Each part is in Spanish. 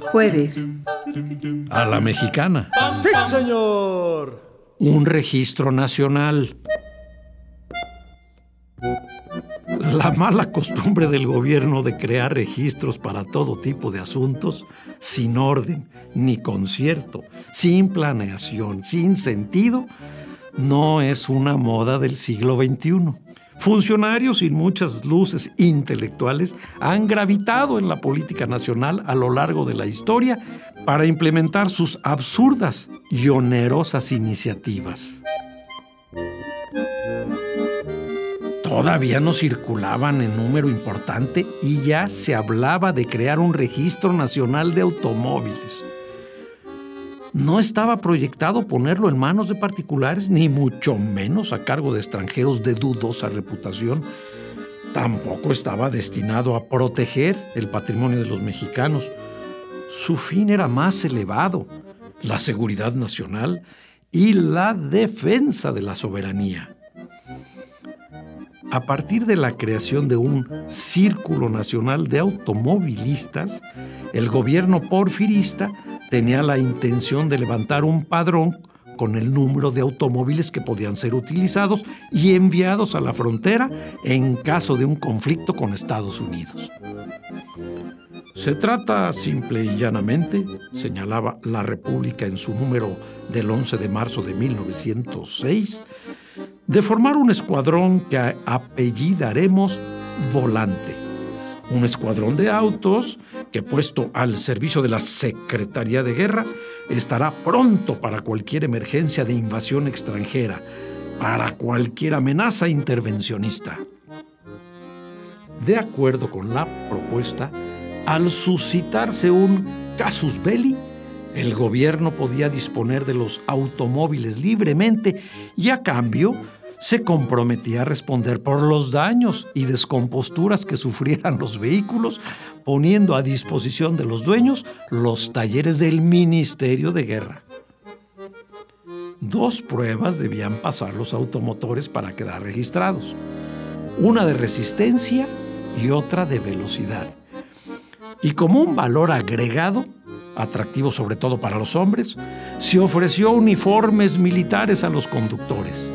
Jueves. A la mexicana. ¡Sí, señor! Un registro nacional. La mala costumbre del gobierno de crear registros para todo tipo de asuntos, sin orden, ni concierto, sin planeación, sin sentido, no es una moda del siglo XXI. Funcionarios sin muchas luces intelectuales han gravitado en la política nacional a lo largo de la historia para implementar sus absurdas y onerosas iniciativas. Todavía no circulaban en número importante y ya se hablaba de crear un registro nacional de automóviles. No estaba proyectado ponerlo en manos de particulares, ni mucho menos a cargo de extranjeros de dudosa reputación. Tampoco estaba destinado a proteger el patrimonio de los mexicanos. Su fin era más elevado, la seguridad nacional y la defensa de la soberanía. A partir de la creación de un Círculo Nacional de Automovilistas, el gobierno porfirista tenía la intención de levantar un padrón con el número de automóviles que podían ser utilizados y enviados a la frontera en caso de un conflicto con Estados Unidos. Se trata simple y llanamente, señalaba la República en su número del 11 de marzo de 1906, de formar un escuadrón que apellidaremos Volante. Un escuadrón de autos que puesto al servicio de la Secretaría de Guerra estará pronto para cualquier emergencia de invasión extranjera, para cualquier amenaza intervencionista. De acuerdo con la propuesta, al suscitarse un casus belli, el gobierno podía disponer de los automóviles libremente y a cambio se comprometía a responder por los daños y descomposturas que sufrieran los vehículos, poniendo a disposición de los dueños los talleres del Ministerio de Guerra. Dos pruebas debían pasar los automotores para quedar registrados, una de resistencia y otra de velocidad. Y como un valor agregado, atractivo sobre todo para los hombres, se ofreció uniformes militares a los conductores.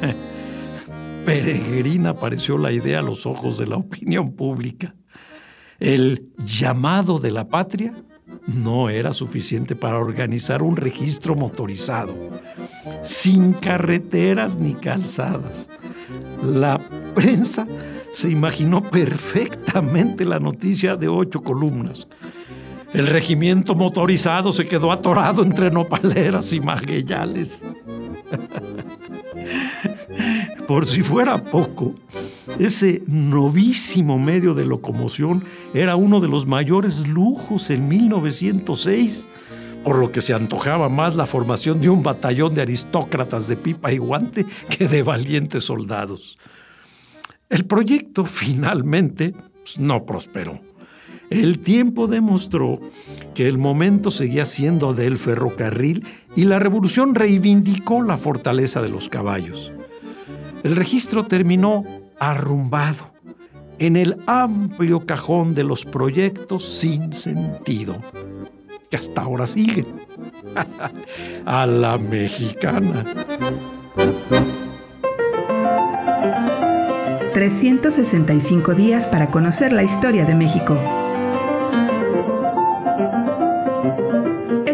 Peregrina apareció la idea a los ojos de la opinión pública. El llamado de la patria no era suficiente para organizar un registro motorizado, sin carreteras ni calzadas. La prensa se imaginó perfectamente la noticia de ocho columnas. El regimiento motorizado se quedó atorado entre nopaleras y magueyales. Por si fuera poco, ese novísimo medio de locomoción era uno de los mayores lujos en 1906, por lo que se antojaba más la formación de un batallón de aristócratas de pipa y guante que de valientes soldados. El proyecto finalmente pues, no prosperó. El tiempo demostró que el momento seguía siendo del ferrocarril y la revolución reivindicó la fortaleza de los caballos. El registro terminó arrumbado en el amplio cajón de los proyectos sin sentido, que hasta ahora siguen. A la mexicana. 365 días para conocer la historia de México.